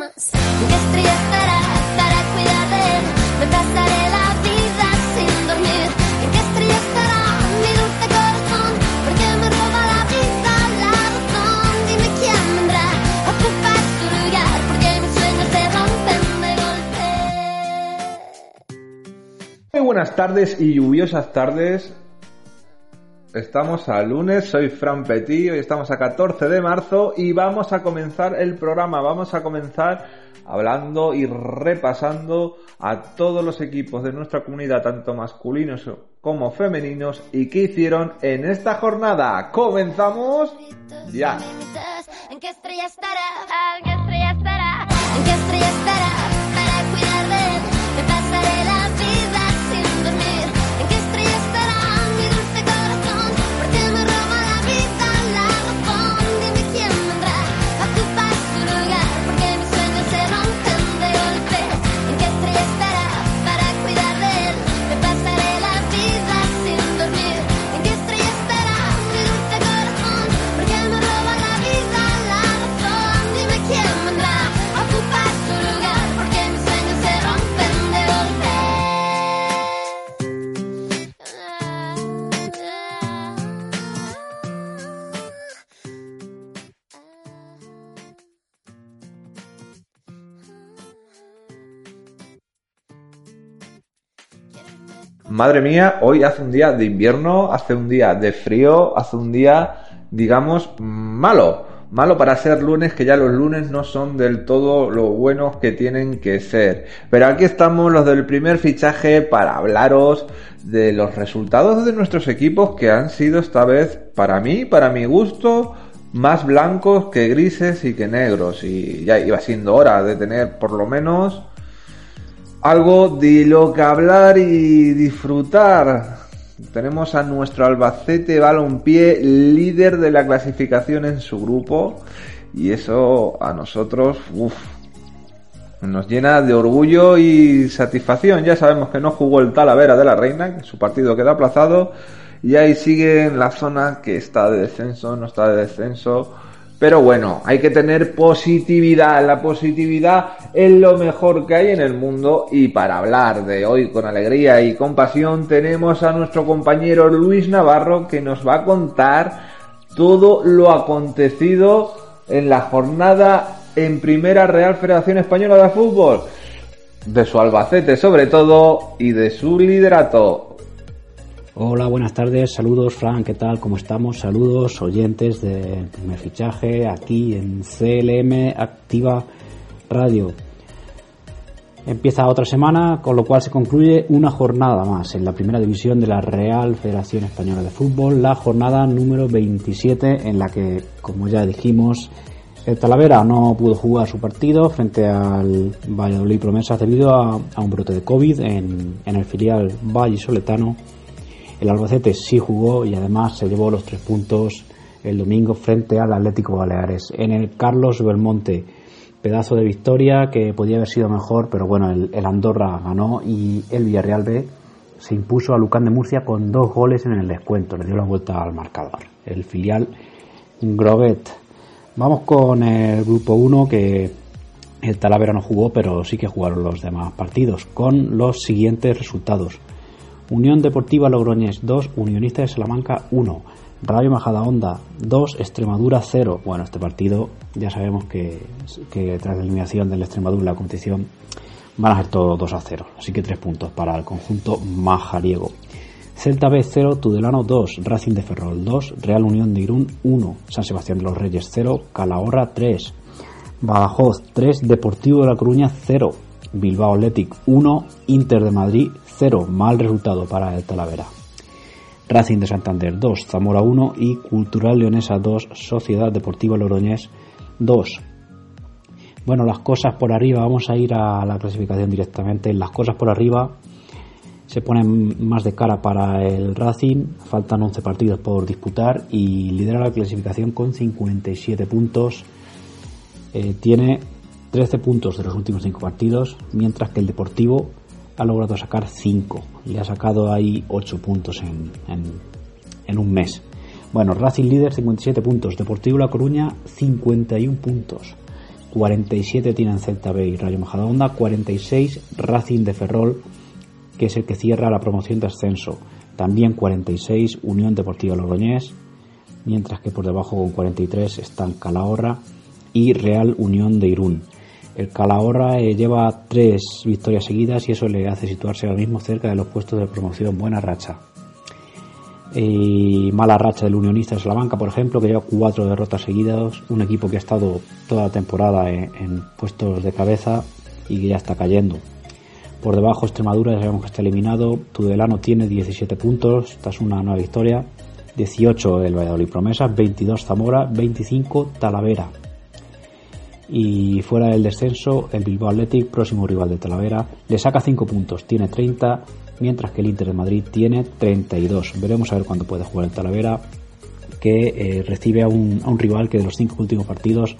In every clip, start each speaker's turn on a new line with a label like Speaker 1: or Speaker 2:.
Speaker 1: más? ¿En qué estrella estará para cuidar de él? Me pasaré la vida sin dormir. ¿En qué estrella estará mi dulce corazón? Porque me roba la vida, la razón. Dime quién vendrá a ocupar su lugar. Porque mis sueños se rompen de golpe.
Speaker 2: Muy buenas tardes y lluviosas tardes. Estamos a lunes, soy Fran Petit, hoy estamos a 14 de marzo y vamos a comenzar el programa. Vamos a comenzar hablando y repasando a todos los equipos de nuestra comunidad, tanto masculinos como femeninos, y qué hicieron en esta jornada. ¡Comenzamos! Ya.
Speaker 1: ¿En qué estrella estará? ¿En qué estrella estará? ¿En qué estrella estará?
Speaker 2: Madre mía, hoy hace un día de invierno, hace un día de frío, hace un día, digamos, malo. Malo para ser lunes, que ya los lunes no son del todo lo buenos que tienen que ser. Pero aquí estamos los del primer fichaje para hablaros de los resultados de nuestros equipos que han sido esta vez, para mí, para mi gusto, más blancos que grises y que negros. Y ya iba siendo hora de tener por lo menos algo de lo que hablar y disfrutar. Tenemos a nuestro Albacete Balompié, líder de la clasificación en su grupo, y eso a nosotros, uff, nos llena de orgullo y satisfacción. Ya sabemos que no jugó el Talavera de la Reina, que su partido queda aplazado, y ahí sigue en la zona que está de descenso, no está de descenso. Pero bueno, hay que tener positividad. La positividad es lo mejor que hay en el mundo. Y para hablar de hoy con alegría y compasión, tenemos a nuestro compañero Luis Navarro que nos va a contar todo lo acontecido en la jornada en Primera Real Federación Española de Fútbol. De su Albacete sobre todo y de su liderato.
Speaker 3: Hola, buenas tardes, saludos Fran, ¿qué tal? ¿Cómo estamos? Saludos oyentes de primer fichaje aquí en CLM Activa Radio. Empieza otra semana, con lo cual se concluye una jornada más en la primera división de la Real Federación Española de Fútbol, la jornada número 27 en la que, como ya dijimos, el Talavera no pudo jugar su partido frente al Valladolid Promesas debido a, un brote de COVID en, en el filial Valle Soletano el Albacete sí jugó y además se llevó los tres puntos el domingo frente al Atlético Baleares. En el Carlos Belmonte, pedazo de victoria que podía haber sido mejor, pero bueno, el, Andorra ganó y el Villarreal B se impuso a Lucán de Murcia con dos goles en el descuento, le dio la vuelta al marcador. El filial Grovet. Vamos con el grupo 1 que el Talavera no jugó, pero sí que jugaron los demás partidos, con los siguientes resultados. Unión Deportiva Logroñés 2, Unionista de Salamanca 1, Radio Majadahonda 2, Extremadura 0. Bueno, este partido ya sabemos que, tras la eliminación del Extremadura la competición van a ser todos 2 a 0, así que 3 puntos para el conjunto majariego. Celta B 0, Tudelano 2, Racing de Ferrol 2, Real Unión de Irún 1, San Sebastián de los Reyes 0, Calahorra 3, Badajoz 3, Deportivo de La Coruña 0, Bilbao Athletic 1, Inter de Madrid 0, mal resultado para el Talavera. Racing de Santander 2, Zamora 1 y Cultural Leonesa 2, Sociedad Deportiva Logroñés 2. Bueno, las cosas por arriba, vamos a ir a la clasificación directamente. Las cosas por arriba se ponen más de cara para el Racing, faltan 11 partidos por disputar y lidera la clasificación con 57 puntos. Eh, tiene 13 puntos de los últimos 5 partidos, mientras que el Deportivo ha logrado sacar 5. Le ha sacado ahí 8 puntos en, en, en, un mes. Bueno, Racing líder 57 puntos, Deportivo La Coruña 51 puntos. 47 tienen Celta B y Rayo Majadahonda, 46 Racing de Ferrol, que es el que cierra la promoción de ascenso. También 46 Unión Deportiva Logroñés, mientras que por debajo con 43 están Calahorra y Real Unión de Irún. El Calahorra eh, lleva tres victorias seguidas y eso le hace situarse ahora mismo cerca de los puestos de promoción. Buena racha. Y mala racha del Unionista de Salamanca, por ejemplo, que lleva cuatro derrotas seguidas. Un equipo que ha estado toda la temporada en, puestos de cabeza y que ya está cayendo. Por debajo Extremadura, ya sabemos que está eliminado. Tudelano tiene 17 puntos, es una nueva victoria. 18 el Valladolid Promesas, 22 Zamora, 25 Talavera. Y fuera del descenso, el Bilbao Athletic, próximo rival de Talavera, le saca 5 puntos, tiene 30, mientras que el Inter de Madrid tiene 32. Veremos a ver cuándo puede jugar el Talavera, que eh, recibe a un, a un rival que de los 5 últimos partidos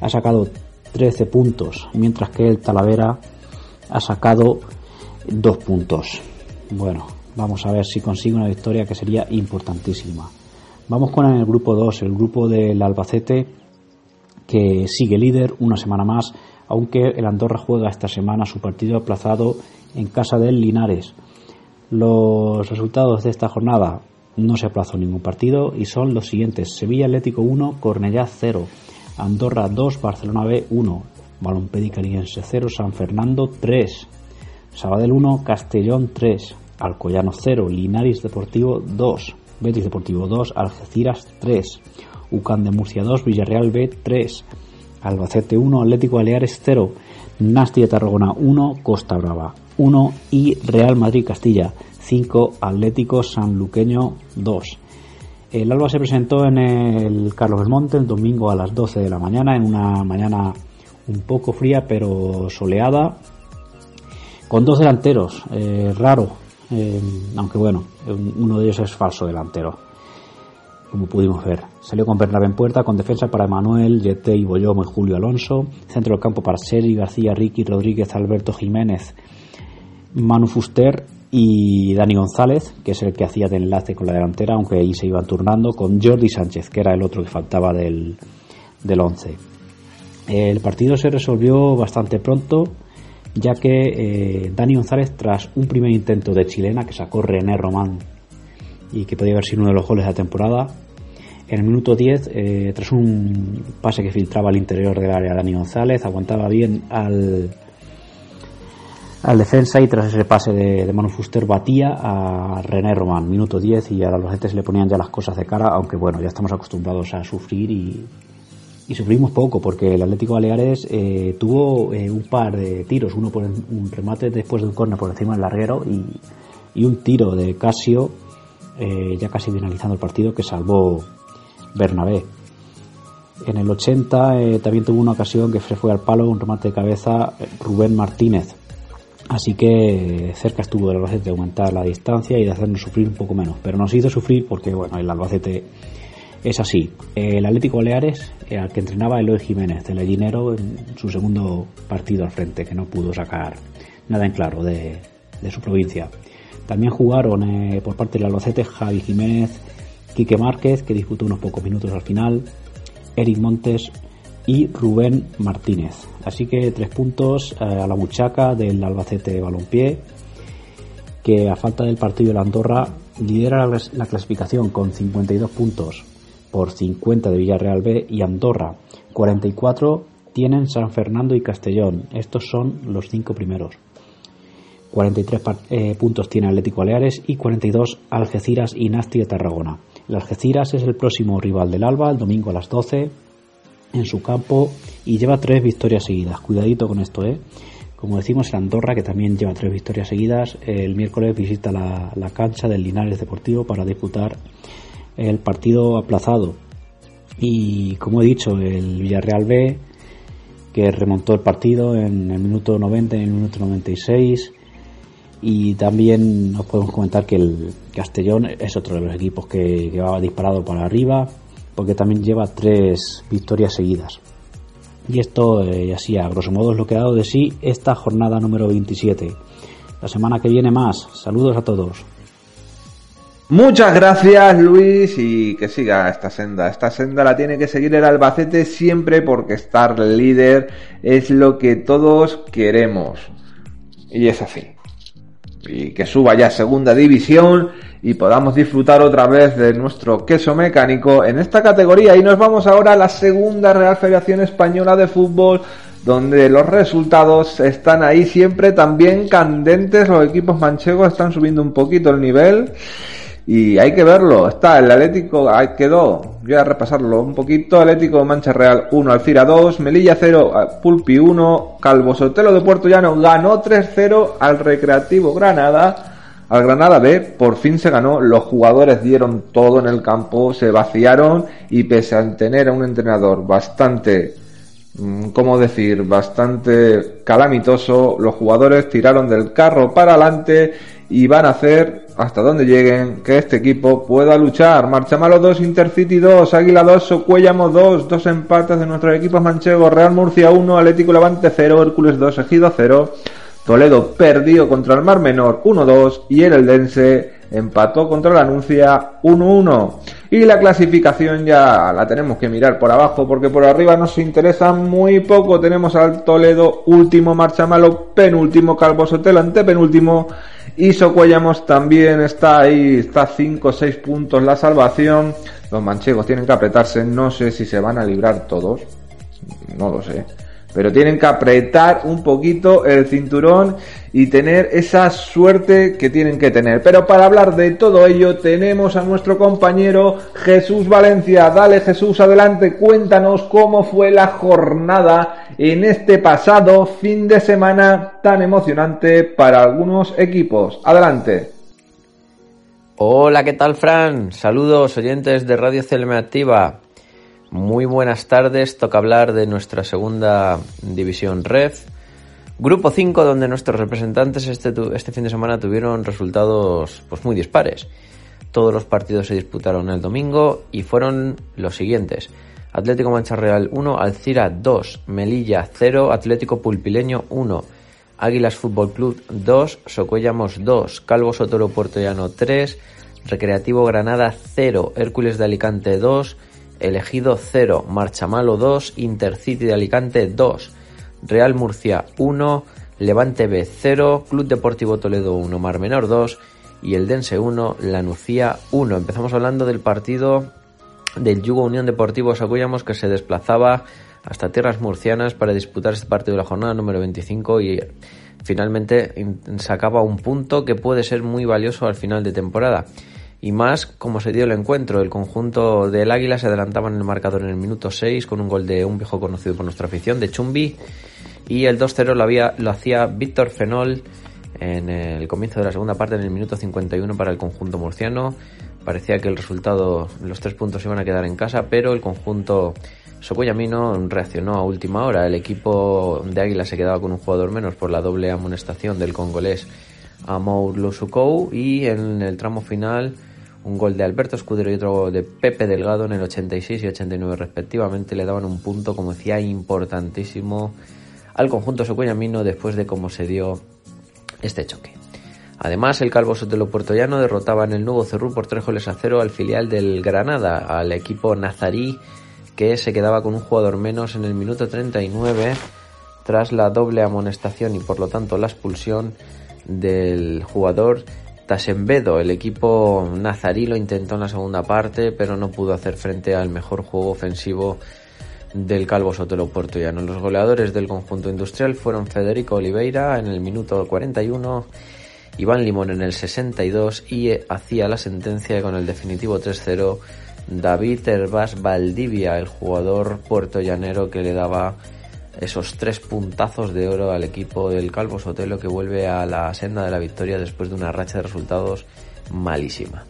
Speaker 3: ha sacado 13 puntos, mientras que el Talavera ha sacado 2 puntos. Bueno, vamos a ver si consigue una victoria que sería importantísima. Vamos con el grupo 2, el grupo del Albacete que sigue líder una semana más, aunque el Andorra juega esta semana su partido aplazado en casa del Linares. Los resultados de esta jornada no se aplazó ningún partido y son los siguientes: Sevilla Atlético 1, Cornellá 0, Andorra 2, Barcelona B 1, Balompédica Caniense 0, San Fernando 3, Sabadell 1, Castellón 3, Alcoyano 0, Linares Deportivo 2, Betis Deportivo 2, Algeciras 3, UCAN de Murcia 2, Villarreal B 3, Albacete 1, Atlético Baleares 0, Nasti de Tarragona 1, Costa Brava 1 y Real Madrid Castilla 5, Atlético Sanluqueño 2. El Alba se presentó en el Carlos Belmonte el domingo a las 12 de la mañana, en una mañana un poco fría pero soleada, con dos delanteros, eh, raro, eh, aunque bueno, uno de ellos es falso delantero como pudimos ver. Salió con Bernabé en puerta, con defensa para Manuel, Yete, y Boyomo y Julio Alonso. Centro del campo para Seri, García, Ricky, Rodríguez, Alberto Jiménez, Manu Fuster y Dani González, que es el que hacía de enlace con la delantera, aunque ahí se iban turnando, con Jordi Sánchez, que era el otro que faltaba del, del 11. El partido se resolvió bastante pronto, ya que eh, Dani González, tras un primer intento de chilena que sacó René Román y que podía haber sido uno de los goles de la temporada. En el minuto 10, eh, tras un pase que filtraba al interior del área Dani González, aguantaba bien al, al defensa y tras ese pase de, Manu Fuster batía a René Román, minuto 10 y a los gente le ponían ya las cosas de cara, aunque bueno, ya estamos acostumbrados a sufrir y, y sufrimos poco porque el Atlético Baleares eh, tuvo eh, un par de tiros, uno por un remate después de un córner por encima del larguero y, y un tiro de Casio eh, ya casi finalizando el partido, que salvó Bernabé. En el 80 eh, también tuvo una ocasión que fue al palo, un remate de cabeza eh, Rubén Martínez. Así que cerca estuvo del Albacete de aumentar la distancia y de hacernos sufrir un poco menos. Pero nos hizo sufrir porque, bueno, el Albacete es así. El Atlético Baleares, al que entrenaba Eloy Jiménez, del Gallinero, en su segundo partido al frente, que no pudo sacar nada en claro de, de su provincia. También jugaron eh, por parte del Albacete Javi Jiménez, Quique Márquez, que disputó unos pocos minutos al final, Eric Montes y Rubén Martínez. Así que tres puntos eh, a la muchaca del Albacete Balompié, que a falta del partido de Andorra lidera la, la clasificación con 52 puntos por 50 de Villarreal B y Andorra. 44 tienen San Fernando y Castellón. Estos son los cinco primeros. 43 eh, puntos tiene Atlético Baleares y 42 Algeciras y Nasti de Tarragona. El Algeciras es el próximo rival del Alba, el domingo a las 12 en su campo y lleva tres victorias seguidas. Cuidadito con esto, ¿eh? Como decimos, el Andorra, que también lleva tres victorias seguidas, el miércoles visita la, la cancha del Linares Deportivo para disputar el partido aplazado. Y como he dicho, el Villarreal B, que remontó el partido en el minuto 90 y en el minuto 96 y también nos podemos comentar que el Castellón es otro de los equipos que, que va disparado para arriba, porque también lleva tres victorias seguidas. Y esto, eh, así a grosso modo, es lo que ha dado de sí esta jornada número 27. La semana que viene más. Saludos a todos.
Speaker 2: Muchas gracias Luis y que siga esta senda. Esta senda la tiene que seguir el Albacete siempre porque estar líder es lo que todos queremos. Y es así. Y que suba ya a segunda división y podamos disfrutar otra vez de nuestro queso mecánico en esta categoría. Y nos vamos ahora a la segunda Real Federación Española de Fútbol donde los resultados están ahí siempre también candentes. Los equipos manchegos están subiendo un poquito el nivel. Y hay que verlo, está el Atlético, ahí quedó, voy a repasarlo un poquito, Atlético Mancha Real 1, Alcira 2, Melilla 0, Pulpi 1, Calvo Sotelo de Puerto Llano ganó 3-0 al Recreativo Granada, al Granada B, por fin se ganó, los jugadores dieron todo en el campo, se vaciaron y pese a tener a un entrenador bastante, mm, ¿cómo decir?, bastante calamitoso, los jugadores tiraron del carro para adelante y van a hacer hasta donde lleguen que este equipo pueda luchar. Marchamalo 2, Intercity 2, Águila 2, Socuéllamo 2, dos empates de nuestros equipos manchegos, Real Murcia 1, Atlético Levante 0, Hércules 2, Ejido 0, Toledo perdió contra el Mar Menor 1-2 y el Eldense empató contra la Anuncia 1-1. Y la clasificación ya la tenemos que mirar por abajo porque por arriba nos interesa muy poco. Tenemos al Toledo último, Marchamalo penúltimo, Calvo Sotelo antepenúltimo y Socuellamos también está ahí, está 5 o 6 puntos la salvación. Los manchegos tienen que apretarse, no sé si se van a librar todos, no lo sé pero tienen que apretar un poquito el cinturón y tener esa suerte que tienen que tener. Pero para hablar de todo ello tenemos a nuestro compañero Jesús Valencia. Dale Jesús, adelante, cuéntanos cómo fue la jornada en este pasado fin de semana tan emocionante para algunos equipos. Adelante.
Speaker 4: Hola, ¿qué tal Fran? Saludos oyentes de Radio CLM Activa. Muy buenas tardes, toca hablar de nuestra segunda división Red. Grupo 5, donde nuestros representantes este, este fin de semana tuvieron resultados pues, muy dispares. Todos los partidos se disputaron el domingo y fueron los siguientes. Atlético Mancha Real 1, Alcira 2, Melilla 0, Atlético Pulpileño 1, Águilas Fútbol Club 2, Socuellamos 2, Calvo Sotoro Puerto Llano 3, Recreativo Granada 0, Hércules de Alicante 2, Elegido 0, Marchamalo 2, Intercity de Alicante 2, Real Murcia 1, Levante B 0, Club Deportivo Toledo 1, Mar Menor 2 y el Dense 1, Lanucía 1. Empezamos hablando del partido del Yugo Unión Deportivo Sacuyamos que se desplazaba hasta tierras murcianas para disputar este partido de la jornada número 25 y finalmente sacaba un punto que puede ser muy valioso al final de temporada y más como se dio el encuentro. El conjunto del Águila se adelantaba en el marcador en el minuto 6 con un gol de un viejo conocido por nuestra afición, de Chumbi, y el 2-0 lo, lo hacía Víctor Fenol en el comienzo de la segunda parte, en el minuto 51 para el conjunto murciano. Parecía que el resultado, los tres puntos iban a quedar en casa, pero el conjunto Socoyamino reaccionó a última hora. El equipo de Águila se quedaba con un jugador menos por la doble amonestación del congolés Amour Lusukou y en el tramo final un gol de Alberto Escudero y otro de Pepe Delgado en el 86 y 89 respectivamente le daban un punto, como decía, importantísimo al conjunto socuellamino después de cómo se dio este choque. Además, el Calvo Sotelo Puertollano derrotaba en el nuevo Cerrú por tres goles a cero al filial del Granada, al equipo nazarí que se quedaba con un jugador menos en el minuto 39 tras la doble amonestación y por lo tanto la expulsión del jugador Tasembedo, el equipo nazarí lo intentó en la segunda parte, pero no pudo hacer frente al mejor juego ofensivo del Calvo Sotelo Puertollano. Los goleadores del conjunto industrial fueron Federico Oliveira en el minuto 41, Iván Limón en el 62 y hacía la sentencia con el definitivo 3-0 David Herbás Valdivia, el jugador puertollanero que le daba esos tres puntazos de oro al equipo del Calvo Sotelo que vuelve a la senda de la victoria después de una racha de resultados malísima.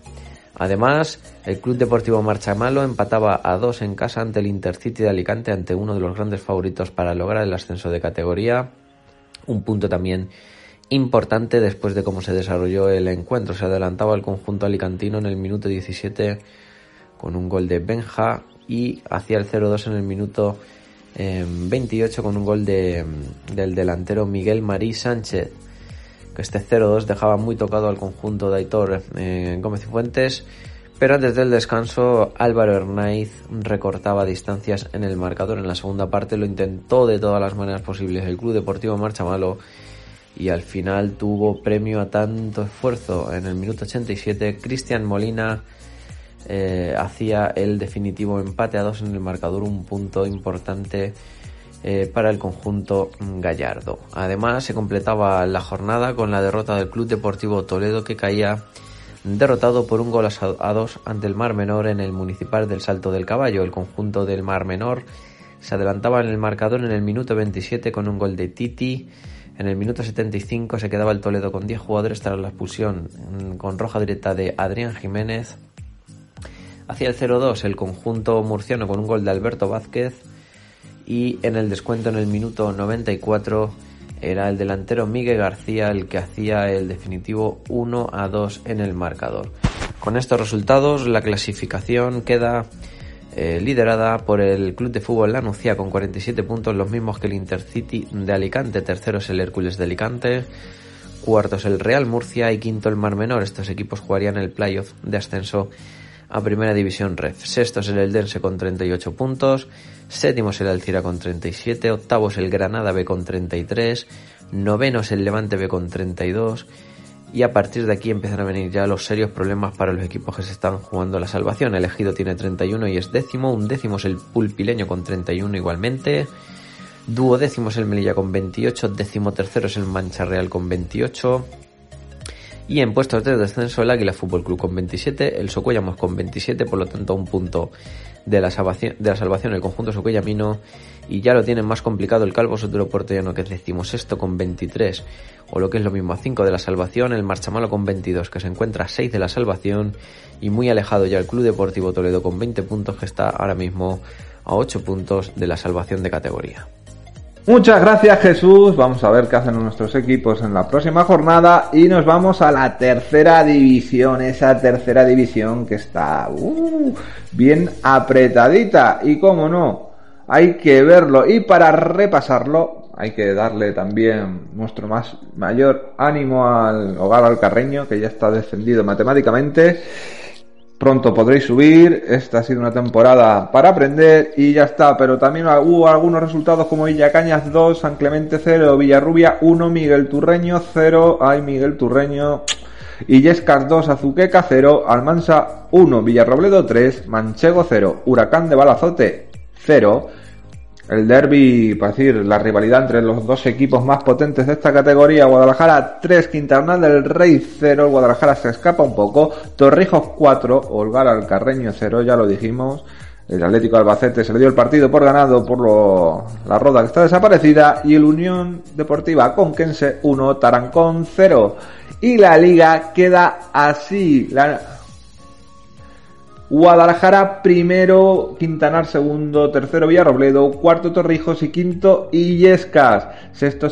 Speaker 4: Además, el Club Deportivo Marchamalo empataba a dos en casa ante el Intercity de Alicante, ante uno de los grandes favoritos para lograr el ascenso de categoría. Un punto también importante después de cómo se desarrolló el encuentro. Se adelantaba el conjunto alicantino en el minuto 17 con un gol de Benja y hacía el 0-2 en el minuto 28 con un gol de, del delantero Miguel Marí Sánchez. que este 0-2 dejaba muy tocado al conjunto de Aitor eh, Gómez y Fuentes, pero antes del descanso Álvaro Hernáiz recortaba distancias en el marcador. En la segunda parte lo intentó de todas las maneras posibles el Club Deportivo Marcha Malo y al final tuvo premio a tanto esfuerzo. En el minuto 87 Cristian Molina eh, hacía el definitivo empate a dos en el marcador, un punto importante eh, para el conjunto gallardo. Además, se completaba la jornada con la derrota del Club Deportivo Toledo que caía derrotado por un gol a dos ante el Mar Menor en el municipal del Salto del Caballo. El conjunto del Mar Menor se adelantaba en el marcador en el minuto 27 con un gol de Titi. En el minuto 75 se quedaba el Toledo con 10 jugadores tras la expulsión mm, con roja directa de Adrián Jiménez. Hacia el 0-2 el conjunto murciano con un gol de Alberto Vázquez y en el descuento en el minuto 94 era el delantero Miguel García el que hacía el definitivo 1 a 2 en el marcador. Con estos resultados la clasificación queda eh, liderada por el Club de Fútbol La Nucía con 47 puntos, los mismos que el Intercity de Alicante, tercero es el Hércules de Alicante, cuarto es el Real Murcia y quinto el Mar Menor. Estos equipos jugarían el playoff de ascenso a Primera División Ref. Sexto es el Eldense con 38 puntos, séptimo es el Alcira con 37, octavo es el Granada B con 33, noveno es el Levante B con 32 y a partir de aquí empiezan a venir ya los serios problemas para los equipos que se están jugando la salvación. El Ejido tiene 31 y es décimo, un décimo es el Pulpileño con 31 igualmente, duodécimo es el Melilla con 28, décimo tercero es el Mancha Real con 28, y en puestos de descenso el Águila Fútbol Club con 27, el Socuellamos con 27, por lo tanto un punto de la salvación, de la salvación el conjunto Socuellamino y ya lo tienen más complicado el Calvo Sotero Portellano que decimos esto con 23 o lo que es lo mismo a 5 de la salvación, el Marchamalo con 22 que se encuentra a 6 de la salvación y muy alejado ya el Club Deportivo Toledo con 20 puntos que está ahora mismo a 8 puntos de la salvación de categoría.
Speaker 2: Muchas gracias Jesús. Vamos a ver qué hacen nuestros equipos en la próxima jornada y nos vamos a la tercera división, esa tercera división que está uh, bien apretadita. Y como no, hay que verlo. Y para repasarlo hay que darle también nuestro más mayor ánimo al hogar alcarreño que ya está defendido matemáticamente Pronto podréis subir, esta ha sido una temporada para aprender y ya está, pero también hubo algunos resultados como Villacañas 2, San Clemente 0, Villarrubia 1, Miguel Turreño 0, ay Miguel Turreño, Illescas 2, Azuqueca 0, Almansa 1, Villarrobledo 3, Manchego 0, Huracán de Balazote 0, el derby, para decir, la rivalidad entre los dos equipos más potentes de esta categoría, Guadalajara 3, Quintanal del Rey 0, Guadalajara se escapa un poco, Torrijos 4, Olgar al Carreño 0, ya lo dijimos, el Atlético Albacete se le dio el partido por ganado por lo, la roda que está desaparecida y el Unión Deportiva Conquense 1, Tarancón 0. Y la liga queda así. Guadalajara primero, Quintanar segundo, tercero Villarrobledo, cuarto Torrijos y quinto Illescas. Sexto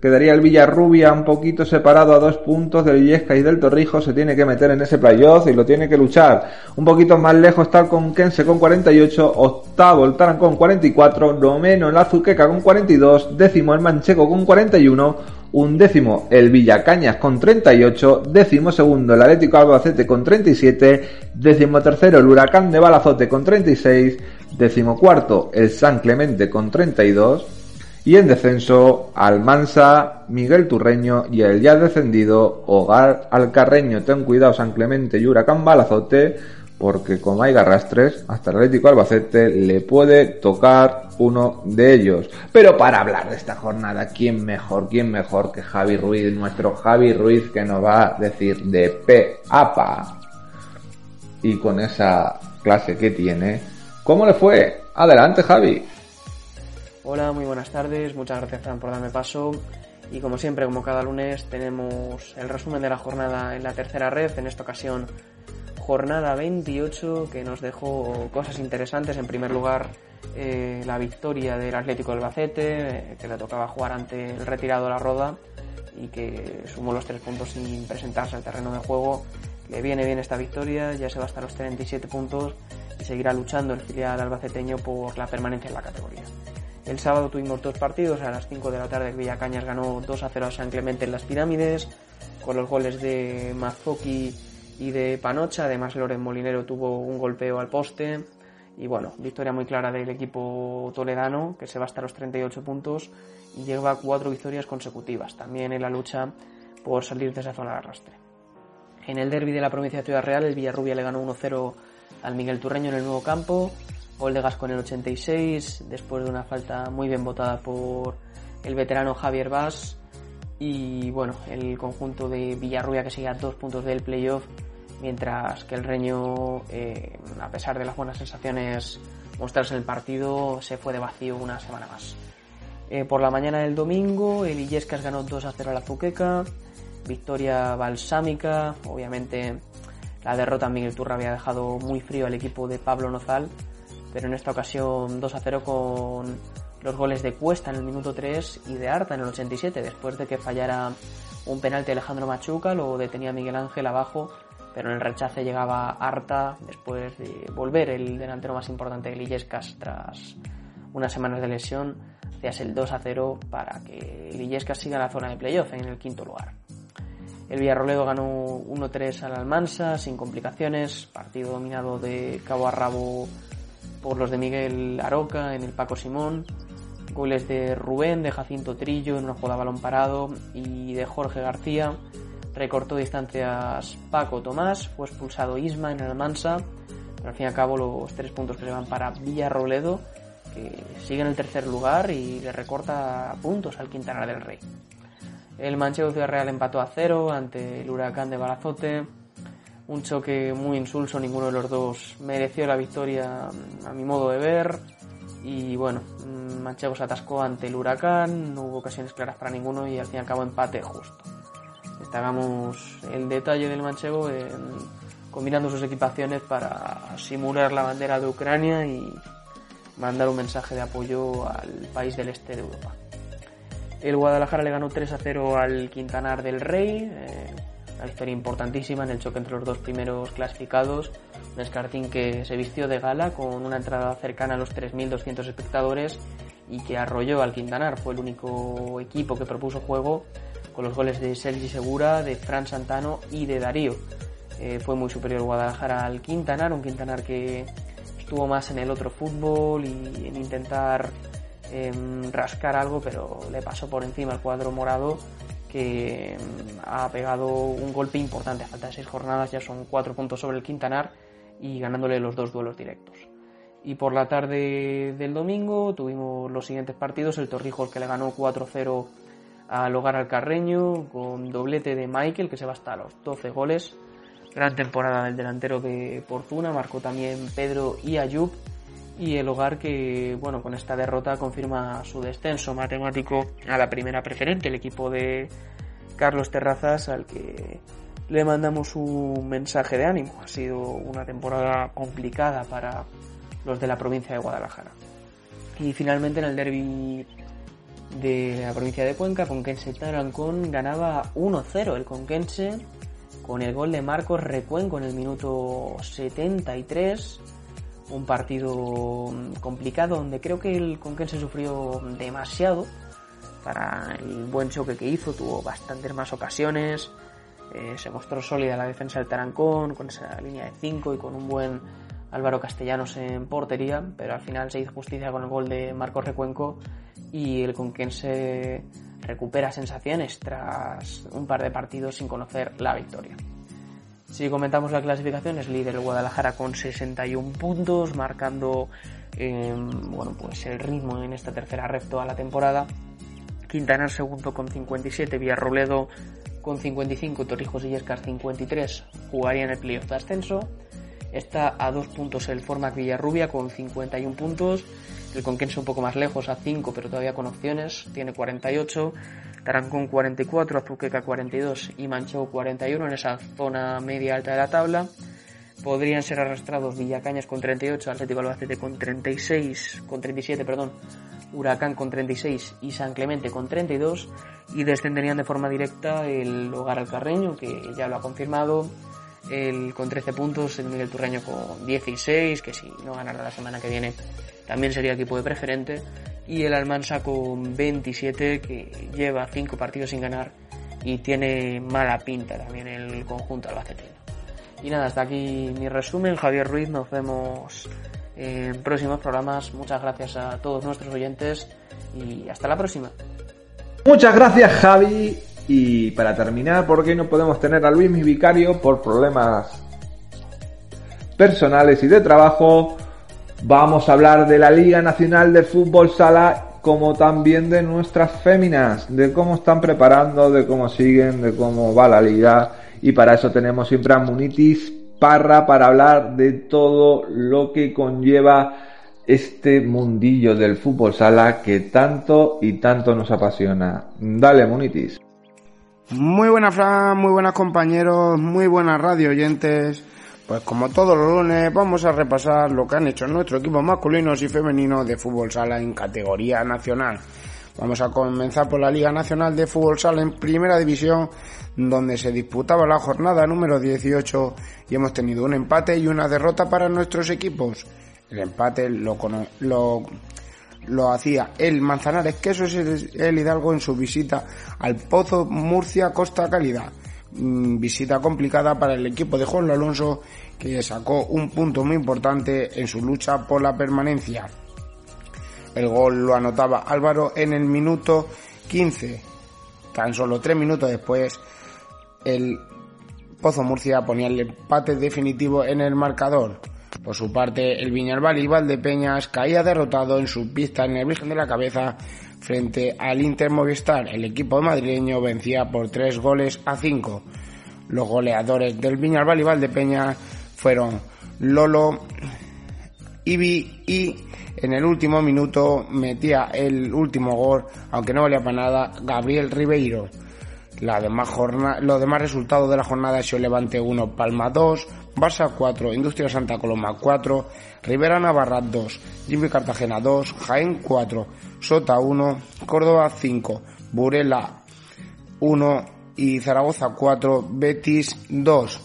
Speaker 2: quedaría el Villarrubia un poquito separado a dos puntos del Illescas y del Torrijos. Se tiene que meter en ese playoff y lo tiene que luchar. Un poquito más lejos está el Conquense con 48, octavo el Taran con 44, noveno el Azuqueca con 42, décimo el Mancheco con 41, un décimo el Villacañas con 38, décimo segundo el Atlético Albacete con 37, décimo tercero el Huracán de Balazote con 36, décimo cuarto el San Clemente con 32 y en descenso Almansa, Miguel Turreño y el ya descendido Hogar Alcarreño. Ten cuidado San Clemente y Huracán Balazote porque como hay garrastres, hasta el Atlético Albacete le puede tocar uno de ellos. Pero para hablar de esta jornada, ¿quién mejor? ¿Quién mejor que Javi Ruiz? Nuestro Javi Ruiz que nos va a decir de P a. Y con esa clase que tiene, ¿cómo le fue? Adelante, Javi.
Speaker 5: Hola, muy buenas tardes. Muchas gracias, Fran, por darme paso. Y como siempre, como cada lunes, tenemos el resumen de la jornada en la tercera red. En esta ocasión, jornada 28 que nos dejó cosas interesantes. En primer lugar, eh, la victoria del Atlético del Bacete, eh, que le tocaba jugar ante el retirado de la Roda y que sumó los tres puntos sin presentarse al terreno de juego. Le viene bien esta victoria, ya se va hasta los 37 puntos y seguirá luchando el filial albaceteño por la permanencia en la categoría. El sábado tuvimos dos partidos, a las 5 de la tarde Villacañas ganó 2 a 0 a San Clemente en las Pirámides, con los goles de Mazoki y de Panocha, además Loren Molinero tuvo un golpeo al poste, y bueno, victoria muy clara del equipo toledano, que se va hasta los 38 puntos y lleva cuatro victorias consecutivas, también en la lucha por salir de esa zona de arrastre. En el derby de la provincia de Ciudad Real, el Villarrubia le ganó 1-0 al Miguel Turreño en el nuevo campo, gol de Gasco en el 86, después de una falta muy bien votada por el veterano Javier Vaz. Y bueno, el conjunto de Villarrubia que sigue a dos puntos del playoff mientras que el Reño, eh, a pesar de las buenas sensaciones mostradas en el partido, se fue de vacío una semana más. Eh, por la mañana del domingo, el Illescas ganó 2 a 0 al Azuqueca, victoria balsámica, obviamente la derrota en Miguel Turra había dejado muy frío al equipo de Pablo Nozal, pero en esta ocasión 2 a 0 con los goles de Cuesta en el minuto 3 y de Arta en el 87, después de que fallara un penalti Alejandro Machuca, lo detenía Miguel Ángel abajo pero en el rechace llegaba harta después de volver el delantero más importante de Lillescas tras unas semanas de lesión, hacías el 2 a 0 para que Lillescas siga en la zona de playoff en el quinto lugar. El Villarroledo ganó 1-3 al Almansa sin complicaciones, partido dominado de cabo a rabo por los de Miguel Aroca en el Paco Simón, goles de Rubén, de Jacinto Trillo en una jugada balón parado y de Jorge García recortó distancias Paco Tomás, fue expulsado Isma en el Mansa, pero al fin y al cabo los tres puntos que se van para Villarrobledo, que sigue en el tercer lugar y le recorta puntos al Quintana del Rey. El Manchego Ciudad Real empató a cero ante el Huracán de Balazote. Un choque muy insulso, ninguno de los dos mereció la victoria a mi modo de ver. Y bueno, Manchego se atascó ante el Huracán, no hubo ocasiones claras para ninguno y al fin y al cabo empate justo hagamos el detalle del manchego combinando sus equipaciones para simular la bandera de Ucrania y mandar un mensaje de apoyo al país del este de Europa. El Guadalajara le ganó 3 a 0 al Quintanar del Rey, eh, una victoria importantísima en el choque entre los dos primeros clasificados. Un escartín que se vistió de gala con una entrada cercana a los 3.200 espectadores y que arrolló al Quintanar. Fue el único equipo que propuso juego con los goles de Sergi Segura, de Fran Santano y de Darío. Eh, fue muy superior Guadalajara al Quintanar, un Quintanar que estuvo más en el otro fútbol y en intentar em, rascar algo, pero le pasó por encima el cuadro morado que em, ha pegado un golpe importante. A falta de seis jornadas ya son cuatro puntos sobre el Quintanar y ganándole los dos duelos directos. Y por la tarde del domingo tuvimos los siguientes partidos. El Torrijos que le ganó 4-0 al hogar al Carreño con doblete de Michael que se va hasta los 12 goles. Gran temporada del delantero de Fortuna, marcó también Pedro y Ayub y el hogar que, bueno, con esta derrota confirma su descenso matemático a la primera preferente, el equipo de Carlos Terrazas al que le mandamos un mensaje de ánimo. Ha sido una temporada complicada para los de la provincia de Guadalajara. Y finalmente en el derby de la provincia de Cuenca, Conquense Tarancón ganaba 1-0 el Conquense con el gol de Marcos Recuenco en el minuto 73. Un partido complicado donde creo que el Conquense sufrió demasiado para el buen choque que hizo, tuvo bastantes más ocasiones. Eh, se mostró sólida la defensa del Tarancón con esa línea de 5 y con un buen Álvaro Castellanos en portería, pero al final se hizo justicia con el gol de Marcos Recuenco y el Conquense recupera sensaciones tras un par de partidos sin conocer la victoria. Si comentamos la clasificación, es líder el Guadalajara con 61 puntos, marcando em, bueno, pues el ritmo en esta tercera red toda la temporada. Quintanar segundo con 57, Villarrobledo con 55, Torrijos y Yescar 53 jugarían el playoff de ascenso. Está a dos puntos el Formac Villarrubia con 51 puntos el Conquense un poco más lejos, a 5, pero todavía con opciones, tiene 48. Tarancón 44, Azuqueca 42 y Manchou 41 en esa zona media alta de la tabla. Podrían ser arrastrados Villacañas con 38, Atlético Albacete con 36, con 37, perdón, Huracán con 36 y San Clemente con 32 y descenderían de forma directa el Hogar al Carreño que ya lo ha confirmado el con 13 puntos, el Miguel Turreño con 16, que si no ganara la semana que viene también sería equipo de preferente, y el Almansa con 27 que lleva 5 partidos sin ganar y tiene mala pinta también el conjunto albacetino. Y nada, hasta aquí mi resumen. Javier Ruiz, nos vemos en próximos programas. Muchas gracias a todos nuestros oyentes y hasta la próxima.
Speaker 2: Muchas gracias Javi. Y para terminar, ¿por qué no podemos tener a Luis mi vicario por problemas personales y de trabajo? Vamos a hablar de la Liga Nacional de Fútbol Sala como también de nuestras féminas, de cómo están preparando, de cómo siguen, de cómo va la liga. Y para eso tenemos siempre a Munitis Parra para hablar de todo lo que conlleva este mundillo del fútbol sala que tanto y tanto nos apasiona. Dale, Munitis.
Speaker 6: Muy buenas, Fran, muy buenas compañeros, muy buenas radio oyentes. Pues como todos los lunes vamos a repasar lo que han hecho nuestro equipo masculinos y femeninos de fútbol sala en categoría nacional. Vamos a comenzar por la Liga Nacional de Fútbol Sala en Primera División, donde se disputaba la jornada número 18 y hemos tenido un empate y una derrota para nuestros equipos. El empate lo, lo, hacía el Manzanares Queso el Hidalgo en su visita al Pozo Murcia Costa Calidad. Mm, visita complicada para el equipo de Juan Alonso que sacó un punto muy importante en su lucha por la permanencia. El gol lo anotaba Álvaro en el minuto 15. Tan solo tres minutos después, el Pozo Murcia ponía el empate definitivo en el marcador. Por su parte, el Viñalbal y Valdepeñas caía derrotado en su pista en el Virgen de la Cabeza frente al Inter Movistar. El equipo madrileño vencía por tres goles a cinco. Los goleadores del Viñalbal y Valdepeñas fueron Lolo, Ibi y en el último minuto metía el último gol, aunque no valía para nada, Gabriel Ribeiro. La demás los demás resultados de la jornada es Levante 1, Palma 2, Barça 4, Industria Santa Coloma 4, Rivera Navarra 2, Jimmy Cartagena 2, Jaén 4, Sota 1, Córdoba 5, Burela 1 y Zaragoza 4, Betis 2.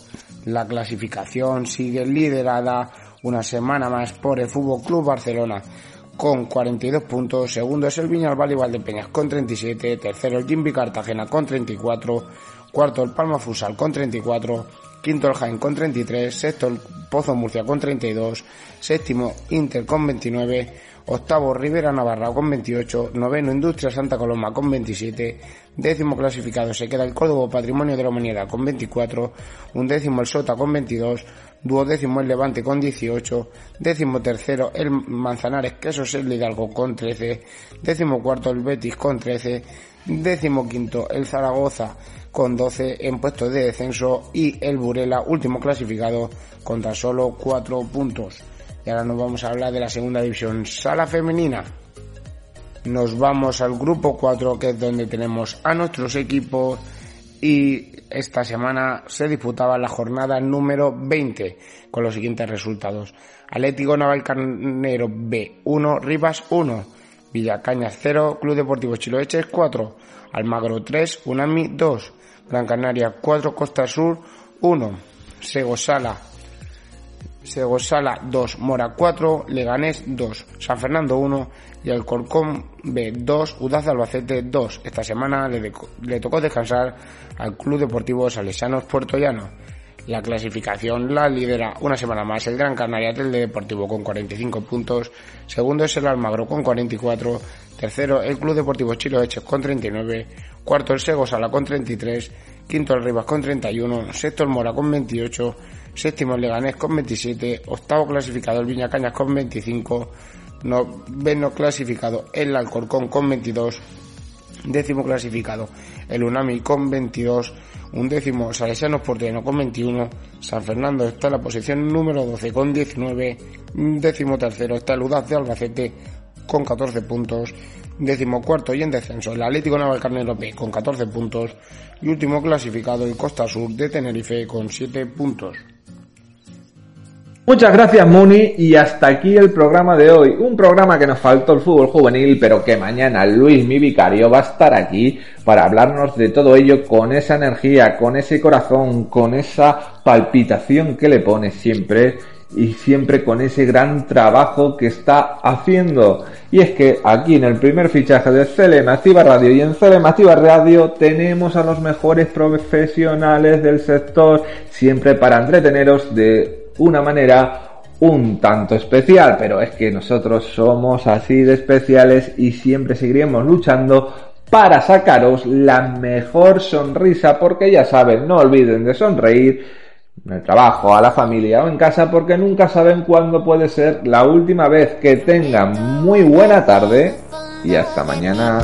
Speaker 6: La clasificación sigue liderada una semana más por el Fútbol Club Barcelona con 42 puntos, segundo es el Viñalbal de Peñas con 37, tercero el Jimby Cartagena con 34, cuarto el Palma Fusal con 34, quinto el Jaén con 33, sexto el Pozo Murcia con 32, séptimo Inter con 29, octavo Rivera Navarra con 28, noveno Industria Santa Coloma con 27, décimo clasificado se queda el Córdoba Patrimonio de la Humanidad con 24, undécimo el Sota con 22, duodécimo el Levante con 18, décimo tercero el Manzanares Quesos el Hidalgo con 13, décimo cuarto el Betis con 13, décimo quinto el Zaragoza con 12 en puestos de descenso. Y el Burela último clasificado con tan solo 4 puntos. Y ahora nos vamos a hablar de la segunda división, sala femenina. Nos vamos al grupo 4, que es donde tenemos a nuestros equipos y esta semana se disputaba la jornada número 20 con los siguientes resultados. Atlético Navalcarnero B 1, Rivas 1, Villacañas 0, Club Deportivo Chiloeches 4, Almagro 3, Unami 2, Gran Canaria 4, Costa Sur 1, Segosala Segosala 2, Mora 4, Leganés 2, San Fernando 1 y Alcorcón B 2, Udaz Albacete 2. Esta semana le, le, tocó descansar al Club Deportivo Salesianos Puerto Llano. La clasificación la lidera una semana más el Gran Canaria del Deportivo con 45 puntos, segundo es el Almagro con 44, tercero el Club Deportivo Chilo Eches con 39, cuarto el Segosala con 33, quinto el Rivas con 31, sexto el Mora con 28, séptimo el Leganés con 27, octavo clasificado el Viñacañas con 25, noveno clasificado el Alcorcón con 22, décimo clasificado el Unami con 22, un décimo Salesianos Porteño con 21, San Fernando está en la posición número 12 con 19, décimo tercero está el Udaz de Albacete con 14 puntos, décimo cuarto y en descenso el Atlético Navalcarnero B con 14 puntos y último clasificado el Costa Sur de Tenerife con 7 puntos.
Speaker 2: Muchas gracias Muni y hasta aquí el programa de hoy. Un programa que nos faltó el fútbol juvenil, pero que mañana Luis, mi vicario, va a estar aquí para hablarnos de todo ello con esa energía, con ese corazón, con esa palpitación que le pone siempre
Speaker 1: y siempre con ese gran trabajo que está haciendo. Y es que aquí en el primer fichaje de CLM Activa Radio y en CLM Activa Radio tenemos a los mejores profesionales del sector siempre para entreteneros de una manera un tanto especial, pero es que nosotros somos así de especiales y siempre seguiremos luchando para sacaros la mejor sonrisa, porque ya saben, no olviden de sonreír en el trabajo, a la familia o en casa, porque nunca saben cuándo puede ser la última vez que tengan muy buena tarde y hasta mañana.